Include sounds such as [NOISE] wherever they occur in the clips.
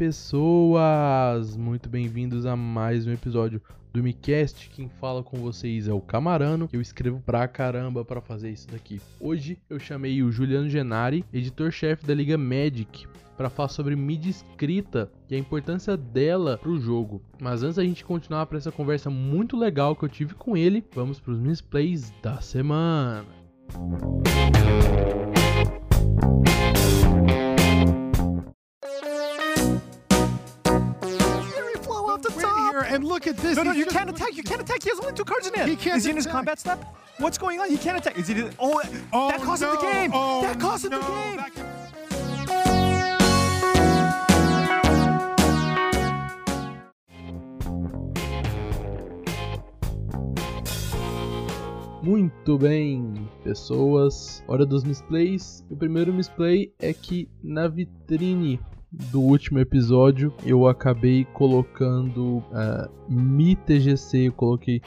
pessoas! Muito bem-vindos a mais um episódio do MiCast. Quem fala com vocês é o Camarano. Eu escrevo pra caramba para fazer isso daqui. Hoje eu chamei o Juliano Genari, editor-chefe da Liga Magic, para falar sobre mídia escrita e a importância dela pro jogo. Mas antes da gente continuar para essa conversa muito legal que eu tive com ele, vamos para os misplays da semana. and look at this. No, no, He's you just- can't attack. You can't attack. He has only two cards in hand. He can't Is he in his combat step? What's going on? He can't attack. Is he? Oh, Oh, that cost him no. the game. Oh, that cost him no. the game. Muito bem, pessoas. Hora dos misplays. O primeiro misplay é que na vitrine do último episódio eu acabei colocando ah, MiTGC, eu coloquei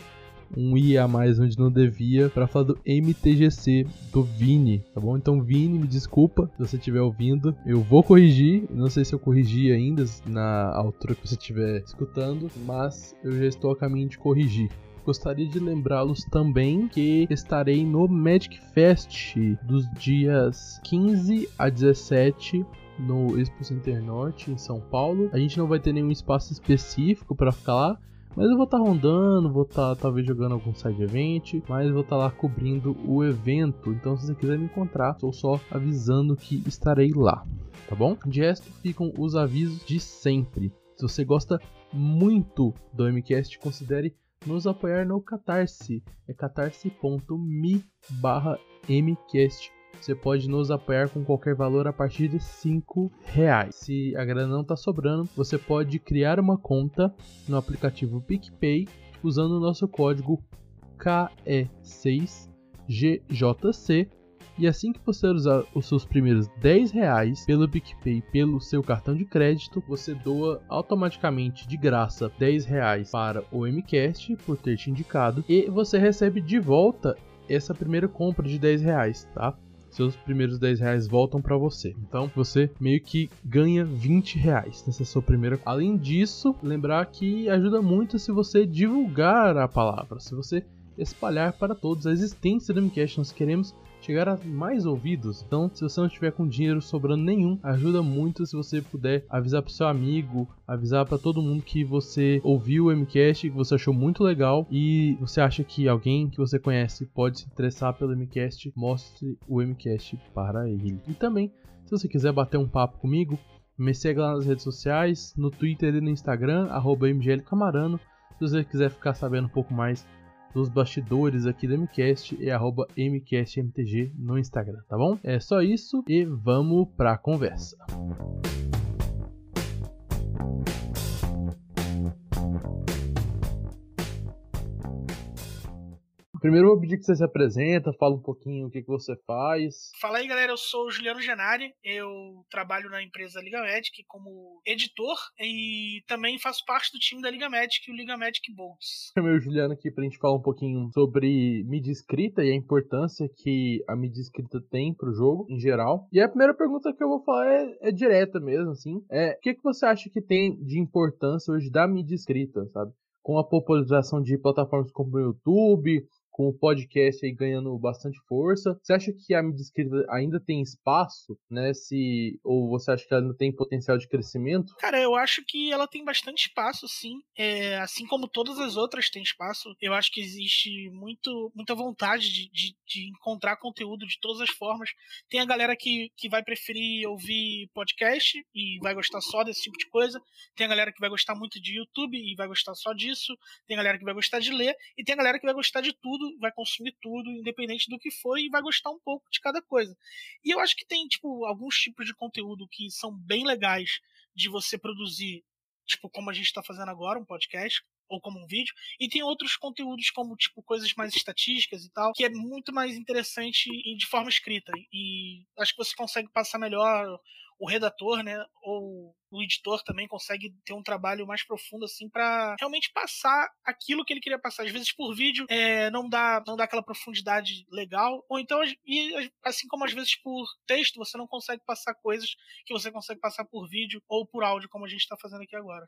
um I a mais onde não devia para falar do MTGC do Vini, tá bom? Então Vini, me desculpa se você estiver ouvindo, eu vou corrigir, não sei se eu corrigi ainda na altura que você estiver escutando, mas eu já estou a caminho de corrigir. Gostaria de lembrá-los também que estarei no Magic Fest dos dias 15 a 17 no Expo Center Norte em São Paulo. A gente não vai ter nenhum espaço específico para ficar lá, mas eu vou estar rondando, vou estar talvez jogando algum side event, mas vou estar lá cobrindo o evento. Então, se você quiser me encontrar, estou só avisando que estarei lá, tá bom? De resto, ficam os avisos de sempre. Se você gosta muito do MCast, considere nos apoiar no Catarse. É catarse.me barra MCast. Você pode nos apoiar com qualquer valor a partir de 5 reais. Se a grana não está sobrando, você pode criar uma conta no aplicativo PicPay usando o nosso código KE6GJC. E assim que você usar os seus primeiros 10 reais pelo PicPay pelo seu cartão de crédito, você doa automaticamente de graça 10 reais para o MCast por ter te indicado. E você recebe de volta essa primeira compra de 10 reais, tá? Seus primeiros 10 reais voltam para você. Então você meio que ganha 20 reais nessa sua primeira. Além disso, lembrar que ajuda muito se você divulgar a palavra, se você espalhar para todos a existência do MCast. Nós queremos chegar a mais ouvidos. Então, se você não tiver com dinheiro sobrando nenhum, ajuda muito se você puder avisar pro seu amigo, avisar para todo mundo que você ouviu o MCast, que você achou muito legal e você acha que alguém que você conhece pode se interessar pelo MCast, mostre o MCast para ele. E também, se você quiser bater um papo comigo, me segue lá nas redes sociais, no Twitter e no Instagram, arroba mglcamarano. Se você quiser ficar sabendo um pouco mais dos bastidores aqui do MCast é arroba MCastMTG no Instagram, tá bom? É só isso e vamos pra conversa. Primeiro eu vou pedir que você se apresenta, fala um pouquinho o que, que você faz. Fala aí, galera. Eu sou o Juliano Genari. Eu trabalho na empresa Liga Magic como editor e também faço parte do time da Liga Magic, o Liga Magic Bolts. Chamei o Juliano aqui pra gente falar um pouquinho sobre mídia escrita e a importância que a mídia escrita tem pro jogo em geral. E a primeira pergunta que eu vou falar é, é direta mesmo, assim. É, o que, que você acha que tem de importância hoje da mídia escrita, sabe? Com a popularização de plataformas como o YouTube, com o podcast aí ganhando bastante força. Você acha que a mídia escrita ainda tem espaço, né? Se ou você acha que ela ainda tem potencial de crescimento? Cara, eu acho que ela tem bastante espaço, sim. É, assim como todas as outras têm espaço, eu acho que existe muito, muita vontade de, de, de encontrar conteúdo de todas as formas. Tem a galera que, que vai preferir ouvir podcast e vai gostar só desse tipo de coisa. Tem a galera que vai gostar muito de YouTube e vai gostar só disso. Tem a galera que vai gostar de ler. E tem a galera que vai gostar de tudo, vai consumir tudo, independente do que for, e vai gostar um pouco de cada coisa. E eu acho que tem, tipo, alguns tipos de conteúdo que são bem legais de você produzir, tipo, como a gente está fazendo agora, um podcast, ou como um vídeo, e tem outros conteúdos como tipo coisas mais estatísticas e tal, que é muito mais interessante de forma escrita. E acho que você consegue passar melhor o redator, né, ou o editor também consegue ter um trabalho mais profundo assim para realmente passar aquilo que ele queria passar. Às vezes por vídeo é, não dá não dá aquela profundidade legal, ou então e assim como às vezes por texto você não consegue passar coisas que você consegue passar por vídeo ou por áudio como a gente está fazendo aqui agora.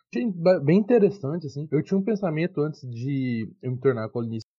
Bem interessante assim. Eu tinha um pensamento antes de eu me tornar colunista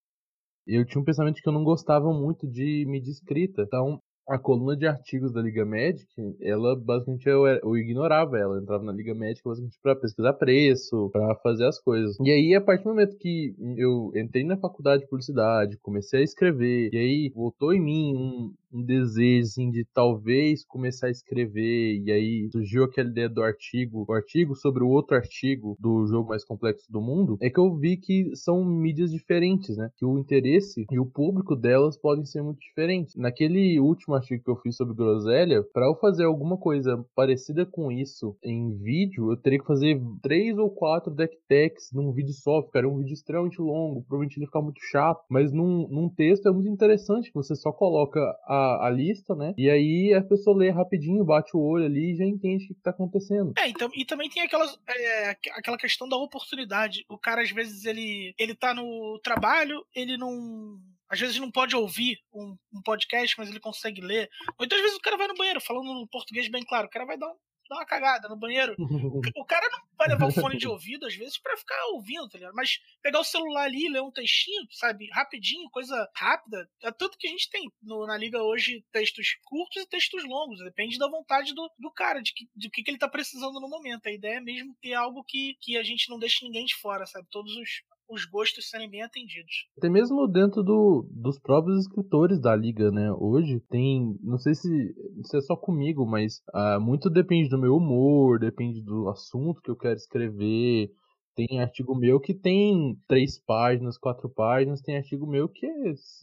eu tinha um pensamento que eu não gostava muito de mídia escrita. Então, a coluna de artigos da Liga Magic, ela basicamente eu, eu ignorava ela. Eu entrava na Liga Magic basicamente para pesquisar preço, para fazer as coisas. E aí, a partir do momento que eu entrei na faculdade de publicidade, comecei a escrever, e aí voltou em mim um, um desejo assim, de talvez começar a escrever, e aí surgiu aquela ideia do artigo, o artigo sobre o outro artigo do jogo mais complexo do mundo, é que eu vi que são mídias diferentes, né? Que o interesse e o público delas podem ser muito diferentes. Naquele último artigo que eu fiz sobre groselha, para eu fazer alguma coisa parecida com isso em vídeo, eu teria que fazer três ou quatro deck techs num vídeo só, ficaria um vídeo extremamente longo, provavelmente ficar muito chato, mas num, num texto é muito interessante que você só coloca a a, lista, né? E aí a pessoa lê rapidinho, bate o olho ali e já entende o que, está acontecendo. É, então, e também tem aquelas, é, aquela questão da oportunidade. O cara, às vezes, ele, ele tá no trabalho, ele não às vezes não pode ouvir um, um, podcast, mas ele consegue ler. Às vezes, o cara vai no banheiro, falando no português bem claro, o cara vai dar um, dar uma cagada no banheiro. [LAUGHS] o cara não vai levar o fone de ouvido, às vezes, para ficar ouvindo, tá ligado? Mas pegar o celular ali, ler um textinho, sabe, rapidinho, coisa rápida. É tanto que a gente tem no, na liga hoje textos curtos e textos longos. Depende da vontade do, do cara, de, que, de que, que ele tá precisando no momento. A ideia é mesmo ter algo que, que a gente não deixe ninguém de fora, sabe? Todos os, os gostos serem bem atendidos. Até mesmo dentro do, dos próprios escritores da liga, né? Hoje tem, não sei se, se é só comigo, mas uh, muito depende do meu humor, depende do assunto que eu quero escrever. Tem artigo meu que tem três páginas, quatro páginas. Tem artigo meu que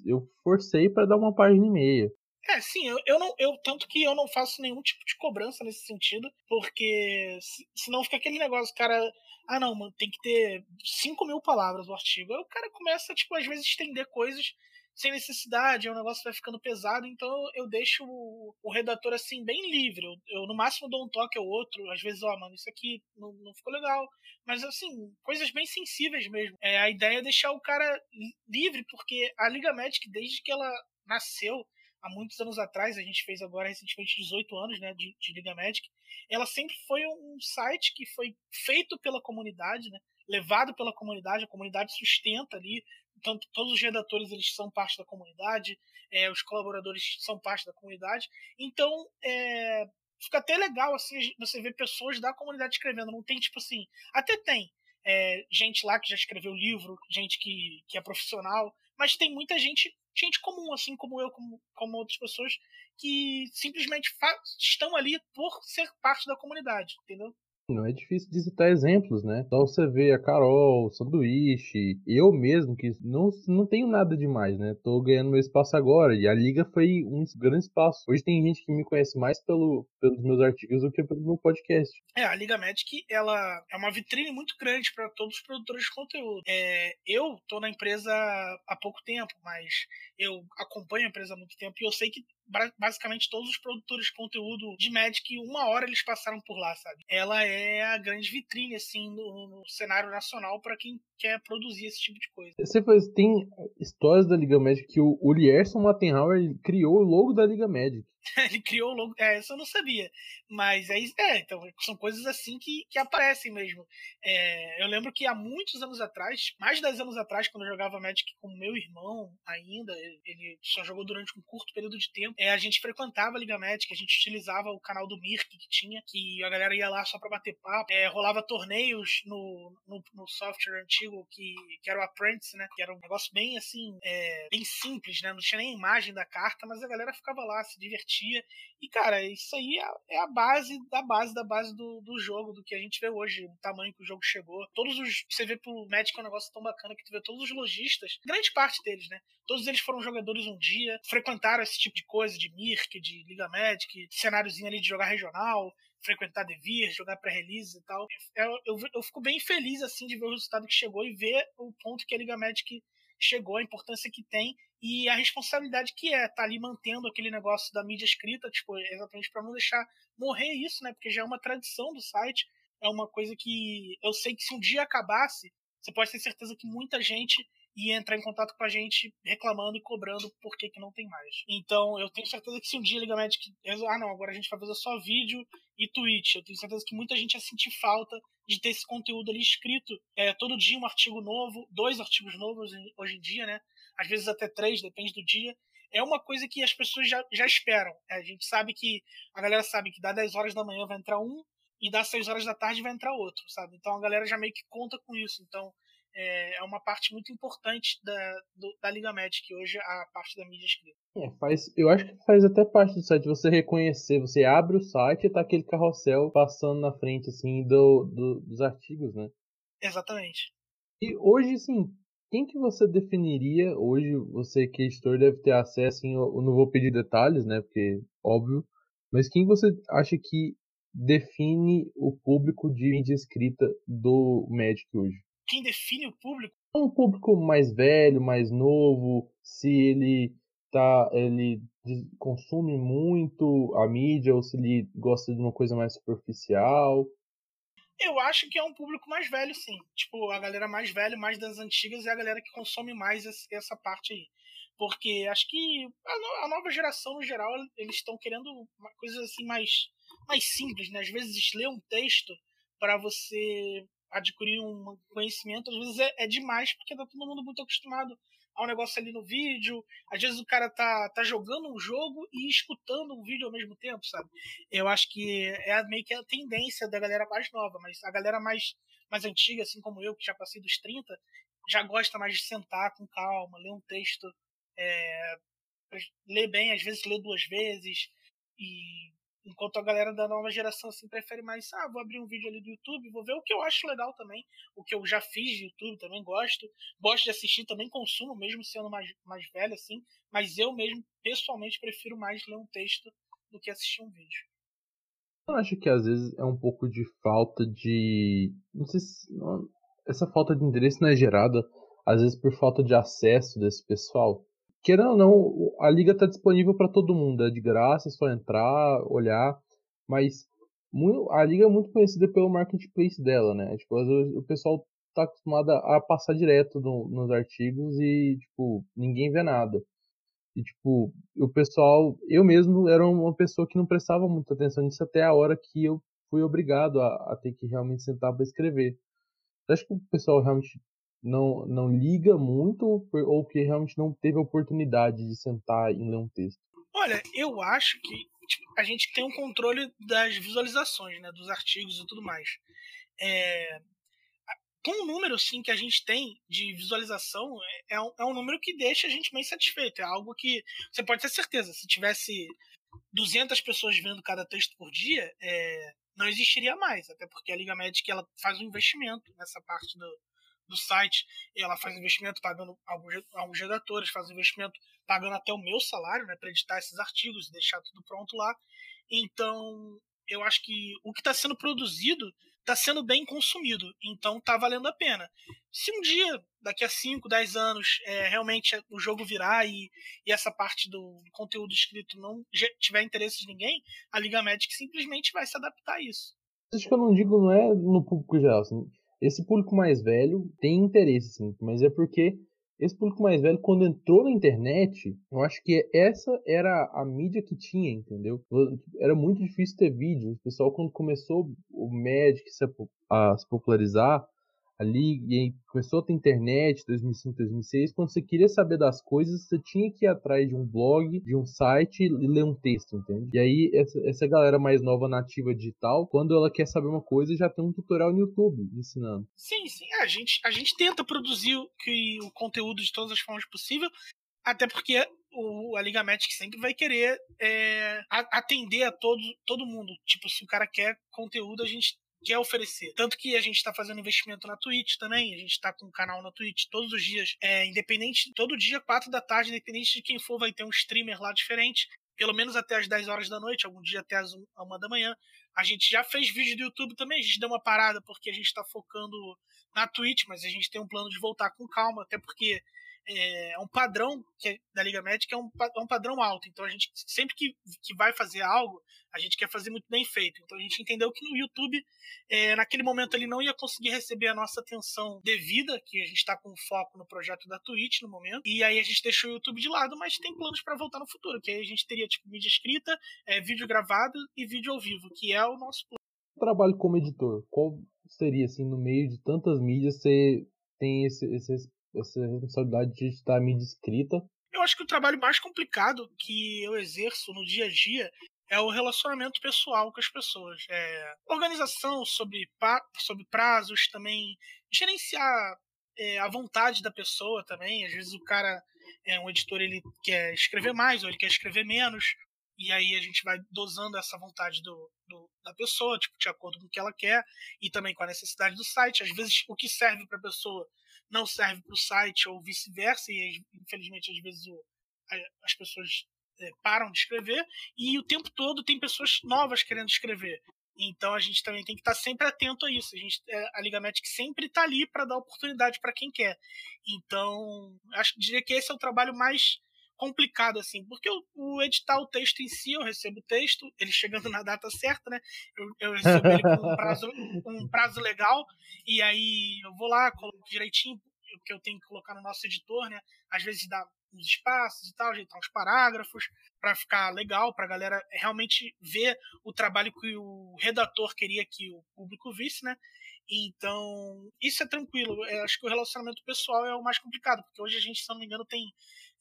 eu forcei para dar uma página e meia. É, sim, eu, eu não. Eu, tanto que eu não faço nenhum tipo de cobrança nesse sentido, porque se, senão fica aquele negócio, cara. Ah, não, mano, tem que ter 5 mil palavras o artigo. Aí o cara começa, tipo, às vezes, estender coisas sem necessidade, o negócio vai ficando pesado, então eu deixo o, o redator assim bem livre. Eu, eu, no máximo dou um toque ao outro, às vezes, ó, oh, mano, isso aqui não, não ficou legal. Mas assim, coisas bem sensíveis mesmo. É, a ideia é deixar o cara livre, porque a Liga Magic, desde que ela nasceu, há muitos anos atrás, a gente fez agora recentemente 18 anos né, de, de Liga Magic, ela sempre foi um site que foi feito pela comunidade, né, levado pela comunidade, a comunidade sustenta ali, tanto todos os redatores eles são parte da comunidade, é, os colaboradores são parte da comunidade, então é, fica até legal assim você ver pessoas da comunidade escrevendo, não tem tipo assim, até tem é, gente lá que já escreveu livro, gente que, que é profissional, mas tem muita gente gente comum, assim como eu, como, como outras pessoas, que simplesmente estão ali por ser parte da comunidade, entendeu? Não é difícil de citar exemplos, né? Só você vê a Carol, o Sanduíche, eu mesmo, que não, não tenho nada demais, né? Tô ganhando meu espaço agora. E a Liga foi um grande espaço. Hoje tem gente que me conhece mais pelo, pelos meus artigos do que pelo meu podcast. É, a Liga Magic, ela é uma vitrine muito grande para todos os produtores de conteúdo. É, eu tô na empresa há pouco tempo, mas eu acompanho a empresa há muito tempo e eu sei que basicamente todos os produtores de conteúdo de Magic, uma hora eles passaram por lá, sabe? Ela é a grande vitrine, assim, no, no cenário nacional para quem quer produzir esse tipo de coisa. Você faz, tem histórias da Liga Magic que o, o Lierson Mattenhauer criou o logo da Liga Magic. [LAUGHS] ele criou o logo. É, isso eu não sabia. Mas é, é então, são coisas assim que, que aparecem mesmo. É, eu lembro que há muitos anos atrás, mais de 10 anos atrás, quando eu jogava Magic com meu irmão ainda, ele só jogou durante um curto período de tempo, é, a gente frequentava a Liga Magic, a gente utilizava o canal do Mirk que tinha, que a galera ia lá só pra bater papo. É, rolava torneios no, no, no, software antigo que, que era o Apprentice, né? Que era um negócio bem assim, é, bem simples, né? Não tinha nem imagem da carta, mas a galera ficava lá se divertindo e, cara, isso aí é, é a base da base da base do, do jogo, do que a gente vê hoje, o tamanho que o jogo chegou. Todos os. Você vê pro Magic é um negócio tão bacana que tu vê todos os lojistas, grande parte deles, né? Todos eles foram jogadores um dia, frequentaram esse tipo de coisa, de Mirk, de Liga Magic, cenáriozinho ali de jogar regional, frequentar Devir, jogar pré-release e tal. Eu, eu, eu, fico bem feliz, assim, de ver o resultado que chegou e ver o ponto que a Liga Magic chegou, a importância que tem e a responsabilidade que é tá ali mantendo aquele negócio da mídia escrita, tipo, exatamente para não deixar morrer isso, né? Porque já é uma tradição do site, é uma coisa que eu sei que se um dia acabasse, você pode ter certeza que muita gente ia entrar em contato com a gente reclamando e cobrando por que, não tem mais. Então, eu tenho certeza que se um dia a Liga Magic ah não, agora a gente vai fazer só vídeo e tweet, eu tenho certeza que muita gente ia sentir falta de ter esse conteúdo ali escrito. É, todo dia um artigo novo, dois artigos novos hoje em dia, né? Às vezes até três, depende do dia. É uma coisa que as pessoas já, já esperam. É, a gente sabe que, a galera sabe que dá 10 horas da manhã vai entrar um, e das 6 horas da tarde vai entrar outro, sabe? Então a galera já meio que conta com isso. Então é uma parte muito importante da, do, da Liga Magic hoje, a parte da mídia escrita. É, faz, eu acho que faz até parte do site você reconhecer, você abre o site e tá aquele carrossel passando na frente assim do, do dos artigos, né? Exatamente. E hoje, sim, quem que você definiria, hoje você que é editor deve ter acesso, assim, eu não vou pedir detalhes, né, porque óbvio, mas quem você acha que define o público de mídia escrita do Magic hoje? Quem define o público? Um público mais velho, mais novo, se ele tá, ele consome muito a mídia ou se ele gosta de uma coisa mais superficial. Eu acho que é um público mais velho, sim. Tipo, a galera mais velha, mais das antigas, é a galera que consome mais essa parte aí. Porque acho que a, nova geração, no geral, eles estão querendo coisas assim mais, mais simples, né? Às vezes ler um texto para você adquirir um conhecimento, às vezes é, é demais, porque tá todo mundo muito acostumado ao negócio ali no vídeo. Às vezes o cara tá, tá jogando um jogo e escutando um vídeo ao mesmo tempo, sabe? Eu acho que é meio que a tendência da galera mais nova, mas a galera mais, mais antiga, assim como eu, que já passei dos 30, já gosta mais de sentar com calma, ler um texto, é, ler bem, às vezes ler duas vezes, e Enquanto a galera da nova geração assim prefere mais, ah, vou abrir um vídeo ali do YouTube, vou ver o que eu acho legal também, o que eu já fiz de YouTube, também gosto. Gosto de assistir, também consumo, mesmo sendo mais, mais velho assim, mas eu mesmo, pessoalmente, prefiro mais ler um texto do que assistir um vídeo. Eu acho que às vezes é um pouco de falta de. Não sei se. Essa falta de interesse não é gerada, às vezes, por falta de acesso desse pessoal querendo ou não, a liga está disponível para todo mundo, é de graça, é só entrar, olhar, mas a liga é muito conhecida pelo marketplace dela, né? Tipo, o pessoal tá acostumado a passar direto no, nos artigos e, tipo, ninguém vê nada. E, tipo, o pessoal, eu mesmo era uma pessoa que não prestava muita atenção nisso até a hora que eu fui obrigado a, a ter que realmente sentar para escrever. Acha que o pessoal realmente não, não liga muito ou que realmente não teve oportunidade de sentar e ler um texto? Olha, eu acho que tipo, a gente tem um controle das visualizações, né, dos artigos e tudo mais. É, com o número sim que a gente tem de visualização, é, é um, é um número que deixa a gente bem satisfeito. É algo que você pode ter certeza. Se tivesse 200 pessoas vendo cada texto por dia, é, não existiria mais. Até porque a Liga Magic ela faz um investimento nessa parte do, do site, ela faz investimento pagando alguns, alguns redatores, faz investimento pagando até o meu salário, né, para editar esses artigos e deixar tudo pronto lá. Então, eu acho que o que está sendo produzido está sendo bem consumido, então está valendo a pena. Se um dia, daqui a 5, 10 anos, é, realmente o jogo virar e, e, essa parte do conteúdo escrito não tiver interesse de ninguém, a Liga Magic simplesmente vai se adaptar a isso. Acho que eu não digo não é no público geral, assim, esse público mais velho tem interesse, sim, mas é porque esse público mais velho, quando entrou na internet, eu acho que essa era a mídia que tinha, entendeu? Era muito difícil ter vídeo. O pessoal, quando começou o Magic a se popularizar, ali começou a ter internet 2005, 2006, quando você queria saber das coisas, você tinha que ir atrás de um blog, de um site e ler um texto, entende? E aí essa, essa galera mais nova nativa digital, quando ela quer saber uma coisa, já tem um tutorial no YouTube ensinando. Sim, sim, a gente a gente tenta produzir o, que, o conteúdo de todas as formas possível, até porque o, a Liga Magic sempre vai querer é, atender a todo, todo mundo. Tipo, se o cara quer conteúdo, a gente quer oferecer. Tanto que a gente está fazendo investimento na Twitch também, a gente está com um canal na Twitch todos os dias, é, independente, todo dia, 4 da tarde, independente de quem for, vai ter um streamer lá diferente, pelo menos até as 10 horas da noite, algum dia até as 1 da manhã. A gente já fez vídeo do YouTube também, a gente deu uma parada porque a gente está focando na Twitch, mas a gente tem um plano de voltar com calma, até porque é, um padrão que é, da Liga Médica é um, é um padrão alto. Então a gente sempre que, que vai fazer algo, a gente quer fazer muito bem feito. Então a gente entendeu que no YouTube, é, naquele momento, ele não ia conseguir receber a nossa atenção devida, que a gente está com foco no projeto da Twitch no momento. E aí a gente deixou o YouTube de lado, mas tem planos para voltar no futuro, que aí a gente teria tipo mídia escrita, é, vídeo gravado e vídeo ao vivo, que é o nosso plano. Trabalho como editor, qual seria assim no meio de tantas mídias você tem esse, esse essa responsabilidade de estar mídia escrita. Eu acho que o trabalho mais complicado que eu exerço no dia a dia é o relacionamento pessoal com as pessoas. É organização sobre, sobre prazos também, gerenciar é, a vontade da pessoa também. Às vezes o cara, é um editor, ele quer escrever mais ou ele quer escrever menos. E aí a gente vai dosando essa vontade do, do, da pessoa, tipo, de acordo com o que ela quer e também com a necessidade do site. Às vezes o que serve para a pessoa não serve para o site ou vice-versa, e infelizmente às vezes o, as pessoas é, param de escrever, e o tempo todo tem pessoas novas querendo escrever. Então a gente também tem que estar sempre atento a isso. A, gente, é, a sempre está ali para dar oportunidade para quem quer. Então, acho que diria que esse é o trabalho mais complicado, assim, porque o, o, editar o texto em si, eu recebo o texto, ele chegando na data certa, né? Eu, eu recebo ele com um [LAUGHS] prazo, um prazo legal, e aí eu vou lá, coloco direitinho o que eu tenho que colocar no nosso editor, né? Às vezes dá uns espaços e tal, ajeitar uns parágrafos para ficar legal, para a galera realmente ver o trabalho que o redator queria que o público visse, né? Então, isso é tranquilo. Eu acho que o relacionamento pessoal é o mais complicado, porque hoje a gente, se não me engano, tem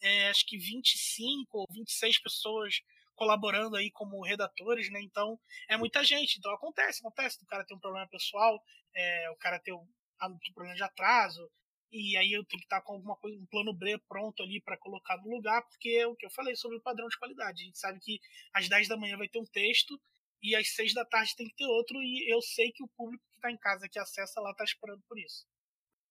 é, acho que 25 ou 26 pessoas colaborando aí como redatores, né? Então, é muita gente. Então, acontece, acontece. O cara tem um problema pessoal, é, o cara tem um, um problema de atraso, e aí eu tenho que estar com alguma coisa, um plano B pronto ali para colocar no lugar, porque é o que eu falei sobre o padrão de qualidade. A gente sabe que às 10 da manhã vai ter um texto e às 6 da tarde tem que ter outro, e eu sei que o público que está em casa, que acessa lá, está esperando por isso.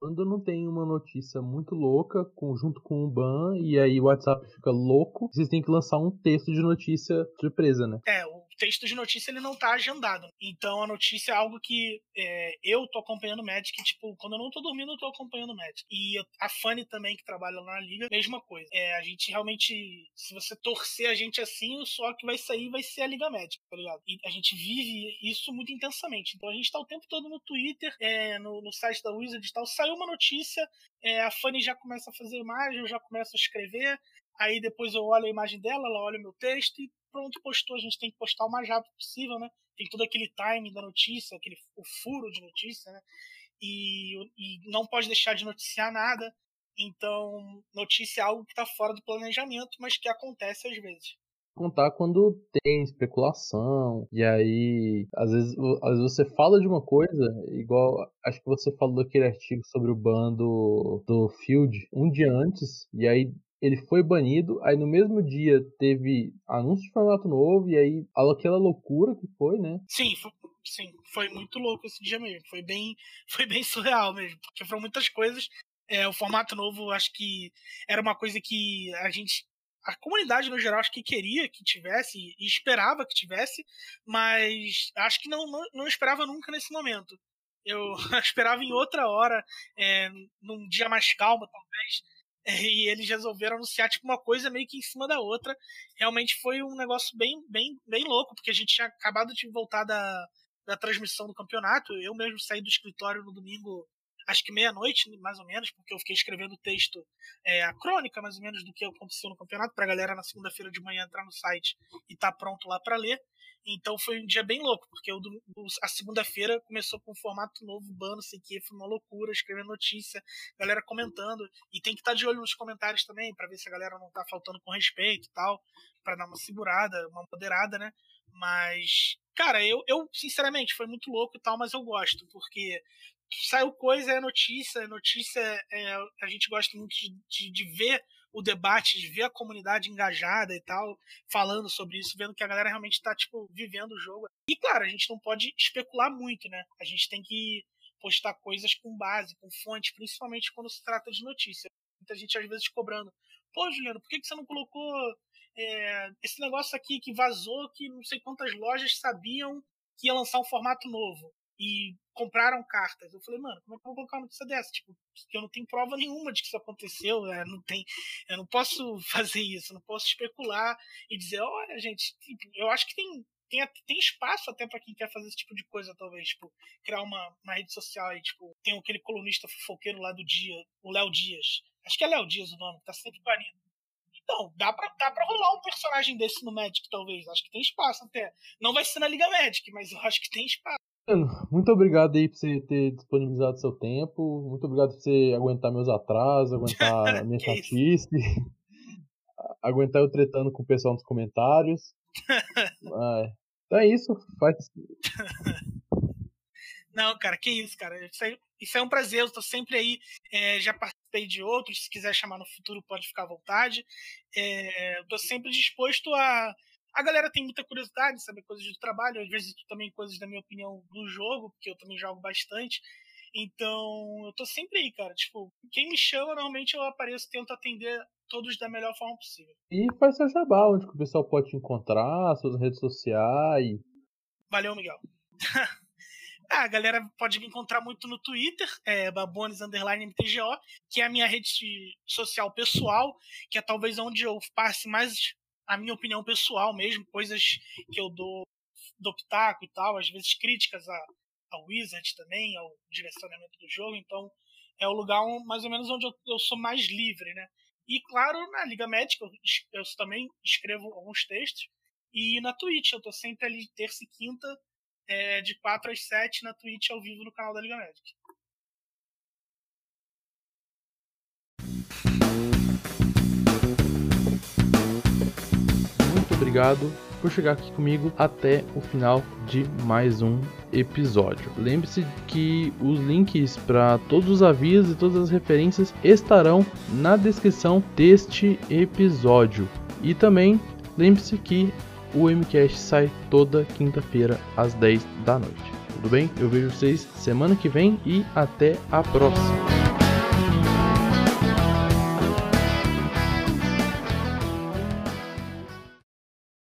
Quando não tem uma notícia muito louca, junto com o ban, e aí o WhatsApp fica louco, vocês têm que lançar um texto de notícia surpresa, né? É, o texto de notícia ele não tá agendado. Então a notícia é algo que é, eu tô acompanhando o Magic, tipo, quando eu não tô dormindo, eu tô acompanhando o Magic. E a Fanny também, que trabalha lá na liga, mesma coisa. É, a gente realmente, se você torcer a gente assim, só que vai sair vai ser a Liga Magic, tá ligado? E a gente vive isso muito intensamente. Então a gente tá o tempo todo no Twitter, é, no, no site da Wizard e tal, saiu saiu uma notícia, é, a Fanny já começa a fazer imagem, eu já começo a escrever, aí depois eu olho a imagem dela, ela olha o meu texto e pronto, postou. A gente tem que postar o mais rápido possível, né? Tem todo aquele timing da notícia, aquele o furo de notícia, né? E, e não pode deixar de noticiar nada. Então, notícia é algo que está fora do planejamento, mas que acontece às vezes contar quando tem especulação. E aí, às vezes, às vezes você fala de uma coisa, igual acho que você falou daquele artigo sobre o bando do Field um dia antes, e aí ele foi banido, aí no mesmo dia teve anúncio de formato novo, e aí aquela loucura que foi, né? Sim, foi, sim, foi muito louco esse dia mesmo. Foi bem, [LAUGHS] foi bem surreal mesmo, porque foram muitas coisas. É, o formato novo, acho que era uma coisa que a gente a comunidade no geral acho que queria que tivesse e esperava que tivesse, mas acho que não, não, não esperava nunca nesse momento. Eu [LAUGHS] esperava em outra hora, é, num dia mais calmo, talvez. É, e eles resolveram anunciar tipo uma coisa meio que em cima da outra. Realmente foi um negócio bem, bem, bem louco, porque a gente tinha acabado de voltar da, da transmissão do campeonato. Eu mesmo saí do escritório no domingo acho que meia-noite, mais ou menos, porque eu fiquei escrevendo o texto, é, a crônica, mais ou menos, do que aconteceu no campeonato, pra galera na segunda-feira de manhã entrar no site e tá pronto lá para ler. Então foi um dia bem louco, porque eu, a segunda-feira começou com um formato novo, ban, não sei que, foi uma loucura, escrevendo notícia, galera comentando, e tem que estar tá de olho nos comentários também, para ver se a galera não tá faltando com respeito e tal, para dar uma segurada, uma moderada, né? Mas, cara, eu, eu sinceramente foi muito louco e tal, mas eu gosto, porque saiu coisa, é notícia, notícia é, a gente gosta muito de, de, de, ver o debate, de ver a comunidade engajada e tal, falando sobre isso, vendo que a galera realmente está tipo, vivendo o jogo. E claro, a gente não pode especular muito, né? A gente tem que postar coisas com base, com fonte, principalmente quando se trata de notícia. Muita gente às vezes cobrando, pô, Juliano, por que, que você não colocou é, esse negócio aqui que vazou, que não sei quantas lojas sabiam que ia lançar um formato novo? E compraram cartas. Eu falei, mano, como é que eu vou colocar uma notícia dessa? Tipo, eu não tenho prova nenhuma de que isso aconteceu, né? não tem, eu não posso [LAUGHS] fazer isso, não posso especular e dizer, olha, gente, tipo, eu acho que tem tem, tem espaço até para quem quer fazer esse tipo de coisa, talvez, tipo, criar uma, uma rede social aí, tipo, tem aquele colunista fofoqueiro lá do dia, o Léo Dias. Acho que é Léo Dias o nome, tá sempre parindo. Então, dá pra, dá pra rolar um personagem desse no Magic, talvez. Acho que tem espaço até. Não vai ser na Liga Magic, mas eu acho que tem espaço. Muito obrigado aí por você ter disponibilizado seu tempo. Muito obrigado por você aguentar meus atrasos, aguentar a [LAUGHS] minha chatice. [LAUGHS] aguentar eu tretando com o pessoal nos comentários. ah, então é isso. Faz... [LAUGHS] Não, cara, que isso, cara. Isso, aí, isso é um prazer, eu tô sempre aí. É, já participei de outros, se quiser chamar no futuro, pode ficar à vontade. É, eu tô sempre disposto a. A galera tem muita curiosidade, saber coisas do trabalho, às vezes também coisas da minha opinião do jogo, porque eu também jogo bastante. Então, eu tô sempre aí, cara. Tipo, quem me chama, normalmente eu apareço, tento atender todos da melhor forma possível. E faz seu jabá, onde o pessoal pode te encontrar, suas redes sociais. Valeu, Miguel. [LAUGHS] Ah, a galera pode me encontrar muito no Twitter, é Babones Underline MTGO, que é a minha rede social pessoal, que é talvez onde eu passe mais a minha opinião pessoal mesmo, coisas que eu dou do pitaco e tal, às vezes críticas a, ao Wizard também, ao direcionamento do jogo, então é o lugar mais ou menos onde eu, eu sou mais livre, né? E claro, na Liga Médica eu, eu também escrevo alguns textos, e na Twitch, eu tô sempre ali terça e quinta é, de 4 às 7 na Twitch ao vivo no canal da Liga Magic. Obrigado por chegar aqui comigo até o final de mais um episódio. Lembre-se que os links para todos os avisos e todas as referências estarão na descrição deste episódio. E também lembre-se que o MCast sai toda quinta-feira às 10 da noite. Tudo bem? Eu vejo vocês semana que vem e até a próxima.